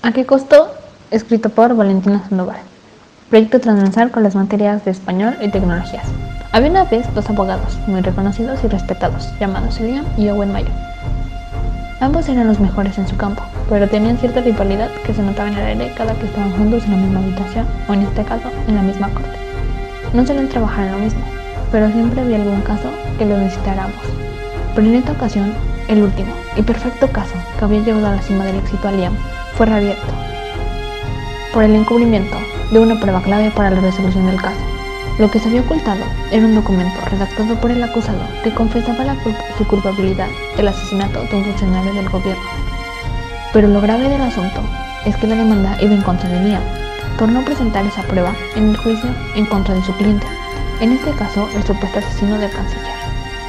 ¿A qué costo? Escrito por Valentina Sandoval. Proyecto transversal con las materias de español y tecnologías. Había una vez dos abogados muy reconocidos y respetados, llamados Liam y Owen Mayo. Ambos eran los mejores en su campo, pero tenían cierta rivalidad que se notaba en el aire cada que estaban juntos en la misma habitación o en este caso en la misma corte. No suelen trabajar en lo mismo, pero siempre había algún caso que lo necesitara ambos. Pero en esta ocasión, el último y perfecto caso que había llevado a la cima del éxito a Liam fue reabierto por el encubrimiento de una prueba clave para la resolución del caso. Lo que se había ocultado era un documento redactado por el acusado que confesaba la su culpabilidad del asesinato de un funcionario del gobierno. Pero lo grave del asunto es que la demanda iba en contra de Liam por no presentar esa prueba en el juicio en contra de su cliente, en este caso el supuesto asesino del canciller.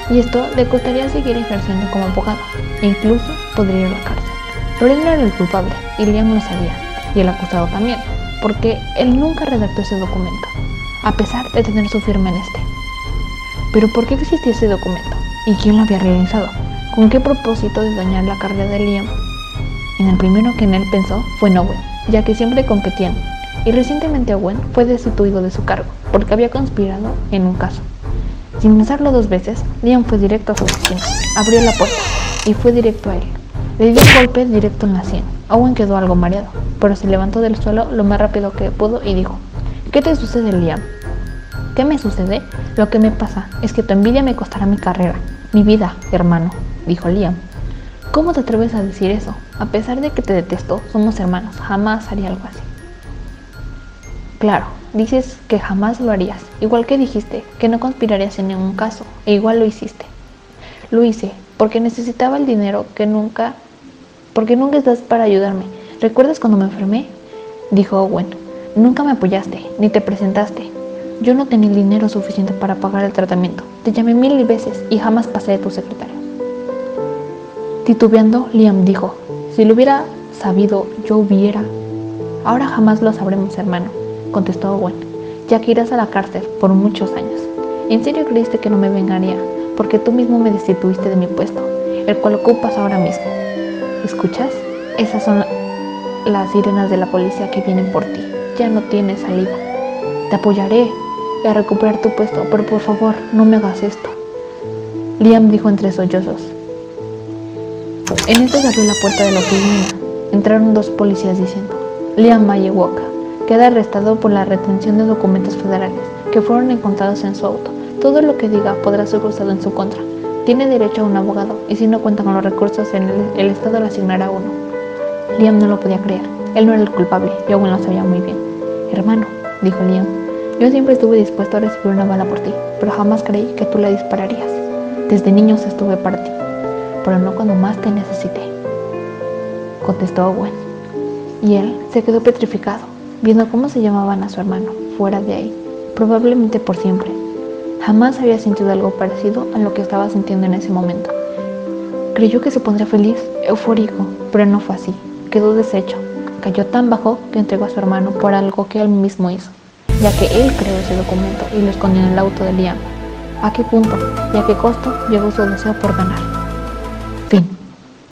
Y esto le costaría seguir ejerciendo como abogado e incluso podría ir a la cárcel. Pero él no era el culpable y Liam lo sabía, y el acusado también, porque él nunca redactó ese documento a pesar de tener su firma en este. Pero ¿por qué existía ese documento? ¿Y quién lo había realizado? ¿Con qué propósito de dañar la carrera de Liam? En el primero que en él pensó fue en ya que siempre competían, y recientemente Owen fue destituido de su cargo porque había conspirado en un caso. Sin pensarlo dos veces, Liam fue directo a su oficina, abrió la puerta y fue directo a él. Le dio un golpe directo en la sien. Owen quedó algo mareado, pero se levantó del suelo lo más rápido que pudo y dijo, ¿Qué te sucede, Liam? ¿Qué me sucede? Lo que me pasa es que tu envidia me costará mi carrera, mi vida, hermano, dijo Liam. ¿Cómo te atreves a decir eso? A pesar de que te detesto, somos hermanos, jamás haría algo así. Claro, dices que jamás lo harías, igual que dijiste que no conspirarías en ningún caso, e igual lo hiciste. Lo hice porque necesitaba el dinero que nunca, porque nunca estás para ayudarme. ¿Recuerdas cuando me enfermé? Dijo Owen. Nunca me apoyaste, ni te presentaste. Yo no tenía el dinero suficiente para pagar el tratamiento. Te llamé mil veces y jamás pasé de tu secretario. Titubeando, Liam dijo, si lo hubiera sabido, yo hubiera. Ahora jamás lo sabremos, hermano, contestó Owen, ya que irás a la cárcel por muchos años. ¿En serio creíste que no me vengaría? Porque tú mismo me destituiste de mi puesto, el cual ocupas ahora mismo. ¿Escuchas? Esas son las sirenas de la policía que vienen por ti ya no tienes salida. Te apoyaré a recuperar tu puesto, pero por favor, no me hagas esto. Liam dijo entre sollozos. En esto se abrió la puerta de la oficina. Entraron dos policías diciendo, Liam Walker queda arrestado por la retención de documentos federales que fueron encontrados en su auto. Todo lo que diga podrá ser usado en su contra. Tiene derecho a un abogado y si no cuenta con los recursos en el, el Estado le asignará uno. Liam no lo podía creer. Él no era el culpable y aún lo sabía muy bien. Hermano, dijo Liam, yo siempre estuve dispuesto a recibir una bala por ti, pero jamás creí que tú la dispararías. Desde niños estuve para ti, pero no cuando más te necesité. Contestó Owen. Y él se quedó petrificado, viendo cómo se llamaban a su hermano, fuera de ahí, probablemente por siempre. Jamás había sentido algo parecido a lo que estaba sintiendo en ese momento. Creyó que se pondría feliz, eufórico, pero no fue así. Quedó deshecho, cayó tan bajo que entregó a su hermano por algo que él mismo hizo, ya que él creó ese documento y lo escondió en el auto de Liam. ¿A qué punto y a qué costo llegó su deseo por ganar?